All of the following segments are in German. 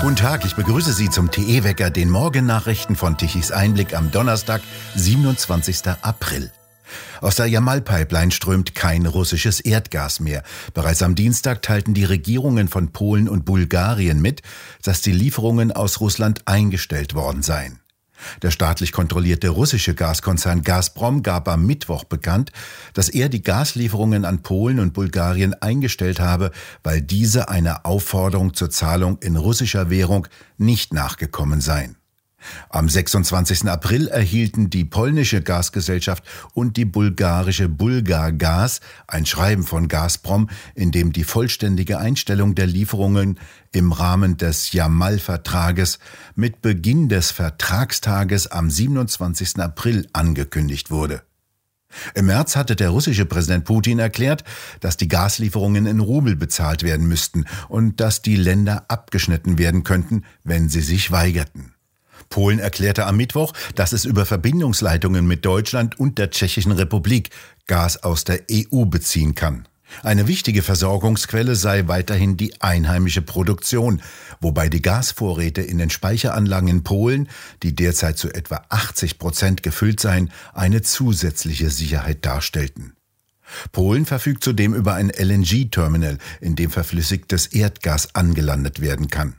Guten Tag, ich begrüße Sie zum TE-Wecker, den Morgennachrichten von Tichys Einblick am Donnerstag, 27. April. Aus der Jamal-Pipeline strömt kein russisches Erdgas mehr. Bereits am Dienstag teilten die Regierungen von Polen und Bulgarien mit, dass die Lieferungen aus Russland eingestellt worden seien. Der staatlich kontrollierte russische Gaskonzern Gazprom gab am Mittwoch bekannt, dass er die Gaslieferungen an Polen und Bulgarien eingestellt habe, weil diese einer Aufforderung zur Zahlung in russischer Währung nicht nachgekommen seien. Am 26. April erhielten die polnische Gasgesellschaft und die bulgarische Bulgargas ein Schreiben von Gazprom, in dem die vollständige Einstellung der Lieferungen im Rahmen des Jamal-Vertrages mit Beginn des Vertragstages am 27. April angekündigt wurde. Im März hatte der russische Präsident Putin erklärt, dass die Gaslieferungen in Rubel bezahlt werden müssten und dass die Länder abgeschnitten werden könnten, wenn sie sich weigerten. Polen erklärte am Mittwoch, dass es über Verbindungsleitungen mit Deutschland und der Tschechischen Republik Gas aus der EU beziehen kann. Eine wichtige Versorgungsquelle sei weiterhin die einheimische Produktion, wobei die Gasvorräte in den Speicheranlagen in Polen, die derzeit zu etwa 80 Prozent gefüllt seien, eine zusätzliche Sicherheit darstellten. Polen verfügt zudem über ein LNG-Terminal, in dem verflüssigtes Erdgas angelandet werden kann.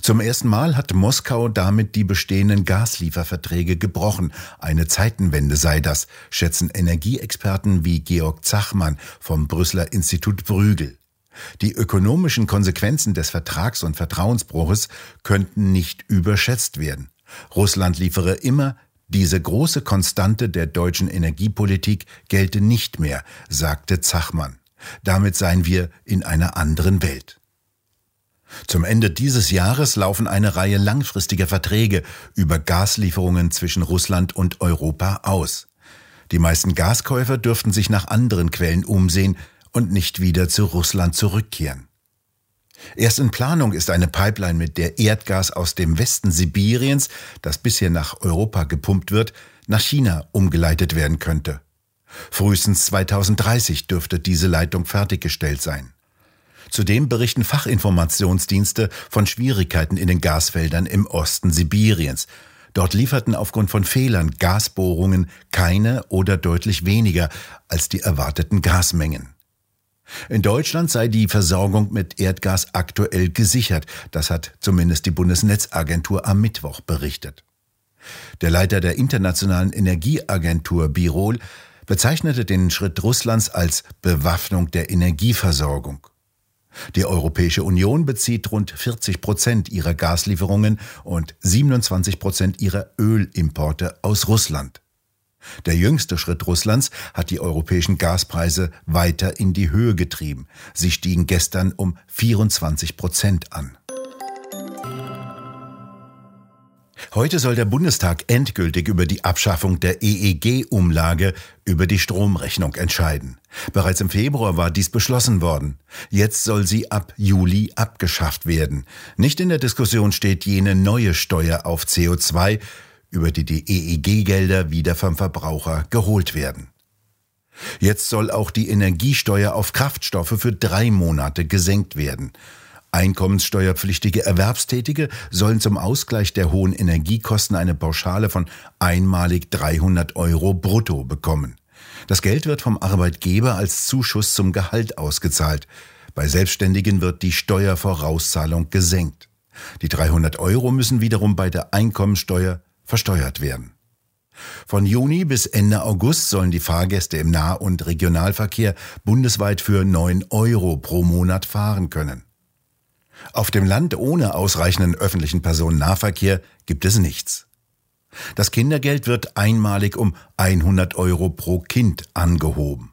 Zum ersten Mal hat Moskau damit die bestehenden Gaslieferverträge gebrochen. Eine Zeitenwende sei das, schätzen Energieexperten wie Georg Zachmann vom Brüsseler Institut Brügel. Die ökonomischen Konsequenzen des Vertrags und Vertrauensbruches könnten nicht überschätzt werden. Russland liefere immer, diese große Konstante der deutschen Energiepolitik gelte nicht mehr, sagte Zachmann. Damit seien wir in einer anderen Welt. Zum Ende dieses Jahres laufen eine Reihe langfristiger Verträge über Gaslieferungen zwischen Russland und Europa aus. Die meisten Gaskäufer dürften sich nach anderen Quellen umsehen und nicht wieder zu Russland zurückkehren. Erst in Planung ist eine Pipeline, mit der Erdgas aus dem Westen Sibiriens, das bisher nach Europa gepumpt wird, nach China umgeleitet werden könnte. Frühestens 2030 dürfte diese Leitung fertiggestellt sein. Zudem berichten Fachinformationsdienste von Schwierigkeiten in den Gasfeldern im Osten Sibiriens. Dort lieferten aufgrund von Fehlern Gasbohrungen keine oder deutlich weniger als die erwarteten Gasmengen. In Deutschland sei die Versorgung mit Erdgas aktuell gesichert, das hat zumindest die Bundesnetzagentur am Mittwoch berichtet. Der Leiter der Internationalen Energieagentur Birol bezeichnete den Schritt Russlands als Bewaffnung der Energieversorgung. Die Europäische Union bezieht rund 40 Prozent ihrer Gaslieferungen und 27 Prozent ihrer Ölimporte aus Russland. Der jüngste Schritt Russlands hat die europäischen Gaspreise weiter in die Höhe getrieben. Sie stiegen gestern um 24 Prozent an. Heute soll der Bundestag endgültig über die Abschaffung der EEG-Umlage über die Stromrechnung entscheiden. Bereits im Februar war dies beschlossen worden. Jetzt soll sie ab Juli abgeschafft werden. Nicht in der Diskussion steht jene neue Steuer auf CO2, über die die EEG-Gelder wieder vom Verbraucher geholt werden. Jetzt soll auch die Energiesteuer auf Kraftstoffe für drei Monate gesenkt werden. Einkommenssteuerpflichtige Erwerbstätige sollen zum Ausgleich der hohen Energiekosten eine Pauschale von einmalig 300 Euro brutto bekommen. Das Geld wird vom Arbeitgeber als Zuschuss zum Gehalt ausgezahlt. Bei Selbstständigen wird die Steuervorauszahlung gesenkt. Die 300 Euro müssen wiederum bei der Einkommensteuer versteuert werden. Von Juni bis Ende August sollen die Fahrgäste im Nah- und Regionalverkehr bundesweit für 9 Euro pro Monat fahren können. Auf dem Land ohne ausreichenden öffentlichen Personennahverkehr gibt es nichts. Das Kindergeld wird einmalig um 100 Euro pro Kind angehoben.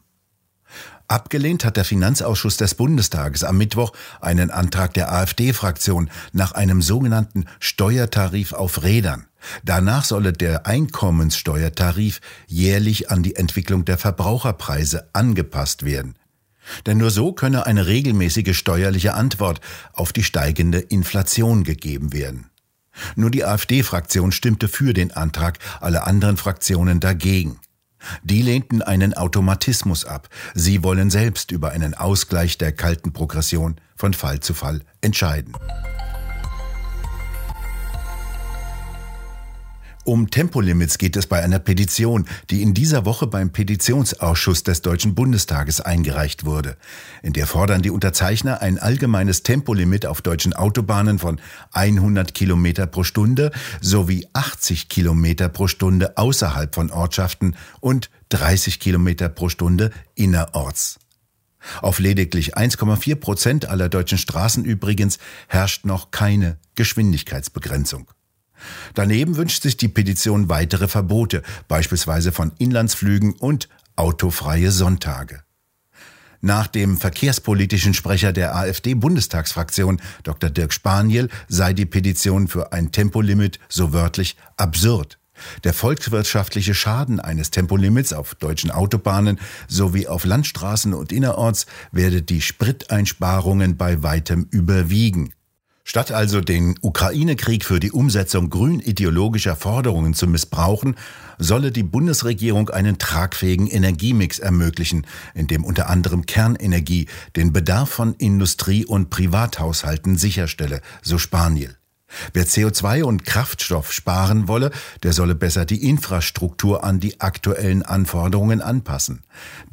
Abgelehnt hat der Finanzausschuss des Bundestages am Mittwoch einen Antrag der AfD-Fraktion nach einem sogenannten Steuertarif auf Rädern. Danach solle der Einkommenssteuertarif jährlich an die Entwicklung der Verbraucherpreise angepasst werden. Denn nur so könne eine regelmäßige steuerliche Antwort auf die steigende Inflation gegeben werden. Nur die AfD-Fraktion stimmte für den Antrag, alle anderen Fraktionen dagegen. Die lehnten einen Automatismus ab. Sie wollen selbst über einen Ausgleich der kalten Progression von Fall zu Fall entscheiden. Um Tempolimits geht es bei einer Petition, die in dieser Woche beim Petitionsausschuss des Deutschen Bundestages eingereicht wurde. In der fordern die Unterzeichner ein allgemeines Tempolimit auf deutschen Autobahnen von 100 Kilometer pro Stunde sowie 80 Kilometer pro Stunde außerhalb von Ortschaften und 30 Kilometer pro Stunde innerorts. Auf lediglich 1,4 Prozent aller deutschen Straßen übrigens herrscht noch keine Geschwindigkeitsbegrenzung. Daneben wünscht sich die Petition weitere Verbote, beispielsweise von Inlandsflügen und autofreie Sonntage. Nach dem verkehrspolitischen Sprecher der AfD-Bundestagsfraktion, Dr. Dirk Spaniel, sei die Petition für ein Tempolimit so wörtlich absurd. Der volkswirtschaftliche Schaden eines Tempolimits auf deutschen Autobahnen sowie auf Landstraßen und innerorts werde die Spriteinsparungen bei weitem überwiegen. Statt also den Ukraine-Krieg für die Umsetzung grün-ideologischer Forderungen zu missbrauchen, solle die Bundesregierung einen tragfähigen Energiemix ermöglichen, in dem unter anderem Kernenergie den Bedarf von Industrie- und Privathaushalten sicherstelle, so Spaniel. Wer CO2 und Kraftstoff sparen wolle, der solle besser die Infrastruktur an die aktuellen Anforderungen anpassen.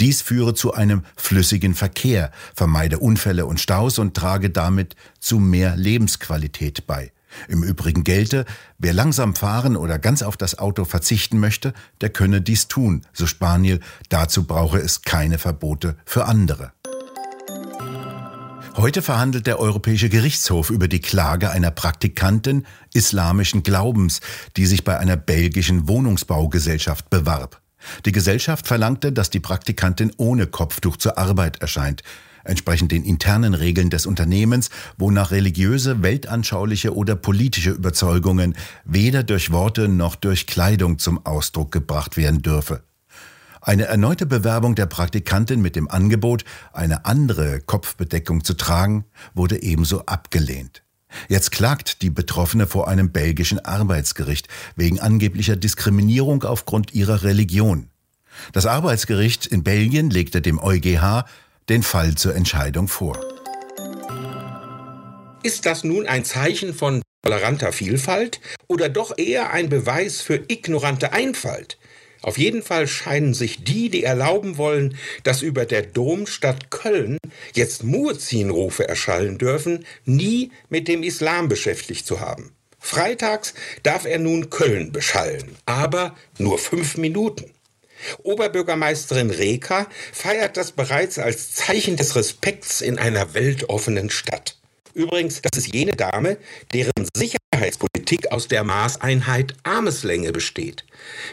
Dies führe zu einem flüssigen Verkehr, vermeide Unfälle und Staus und trage damit zu mehr Lebensqualität bei. Im Übrigen gelte, wer langsam fahren oder ganz auf das Auto verzichten möchte, der könne dies tun, so Spaniel, dazu brauche es keine Verbote für andere. Heute verhandelt der Europäische Gerichtshof über die Klage einer Praktikantin islamischen Glaubens, die sich bei einer belgischen Wohnungsbaugesellschaft bewarb. Die Gesellschaft verlangte, dass die Praktikantin ohne Kopftuch zur Arbeit erscheint, entsprechend den internen Regeln des Unternehmens, wonach religiöse, weltanschauliche oder politische Überzeugungen weder durch Worte noch durch Kleidung zum Ausdruck gebracht werden dürfe. Eine erneute Bewerbung der Praktikantin mit dem Angebot, eine andere Kopfbedeckung zu tragen, wurde ebenso abgelehnt. Jetzt klagt die Betroffene vor einem belgischen Arbeitsgericht wegen angeblicher Diskriminierung aufgrund ihrer Religion. Das Arbeitsgericht in Belgien legte dem EuGH den Fall zur Entscheidung vor. Ist das nun ein Zeichen von toleranter Vielfalt oder doch eher ein Beweis für ignorante Einfalt? Auf jeden Fall scheinen sich die, die erlauben wollen, dass über der Domstadt Köln jetzt Muezzinrufe erschallen dürfen, nie mit dem Islam beschäftigt zu haben. Freitags darf er nun Köln beschallen, aber nur fünf Minuten. Oberbürgermeisterin Reker feiert das bereits als Zeichen des Respekts in einer weltoffenen Stadt. Übrigens, das ist jene Dame, deren Sicherheitspolitik aus der Maßeinheit Armeslänge besteht.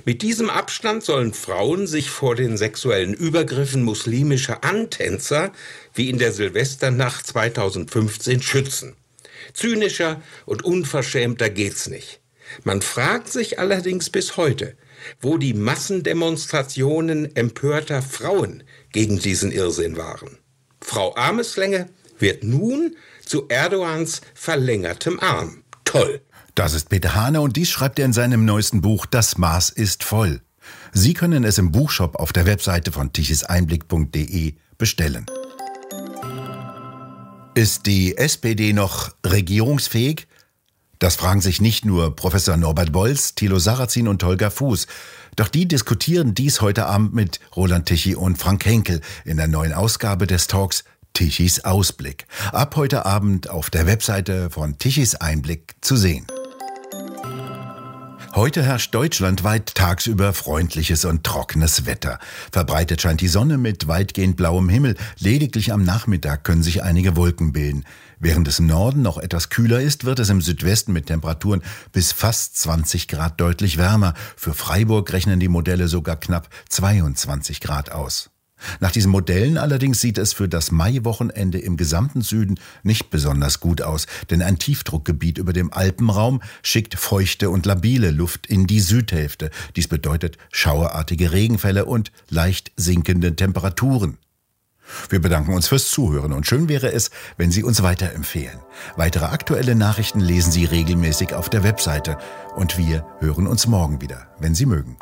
Mit diesem Abstand sollen Frauen sich vor den sexuellen Übergriffen muslimischer Antänzer wie in der Silvesternacht 2015 schützen. Zynischer und unverschämter geht's nicht. Man fragt sich allerdings bis heute, wo die Massendemonstrationen empörter Frauen gegen diesen Irrsinn waren. Frau Armeslänge wird nun zu Erdogans verlängertem Arm. Toll. Das ist Peter Hane und dies schreibt er in seinem neuesten Buch Das Maß ist voll. Sie können es im Buchshop auf der Webseite von tichiseinblick.de bestellen. Ist die SPD noch regierungsfähig? Das fragen sich nicht nur Professor Norbert Bolz, Thilo Sarrazin und Holger Fuß. Doch die diskutieren dies heute Abend mit Roland Tichy und Frank Henkel in der neuen Ausgabe des Talks Tichys Ausblick. Ab heute Abend auf der Webseite von Tichys Einblick zu sehen. Heute herrscht deutschlandweit tagsüber freundliches und trockenes Wetter. Verbreitet scheint die Sonne mit weitgehend blauem Himmel. Lediglich am Nachmittag können sich einige Wolken bilden. Während es im Norden noch etwas kühler ist, wird es im Südwesten mit Temperaturen bis fast 20 Grad deutlich wärmer. Für Freiburg rechnen die Modelle sogar knapp 22 Grad aus. Nach diesen Modellen allerdings sieht es für das Maiwochenende im gesamten Süden nicht besonders gut aus, denn ein Tiefdruckgebiet über dem Alpenraum schickt feuchte und labile Luft in die Südhälfte. Dies bedeutet schauerartige Regenfälle und leicht sinkende Temperaturen. Wir bedanken uns fürs Zuhören und schön wäre es, wenn Sie uns weiterempfehlen. Weitere aktuelle Nachrichten lesen Sie regelmäßig auf der Webseite und wir hören uns morgen wieder, wenn Sie mögen.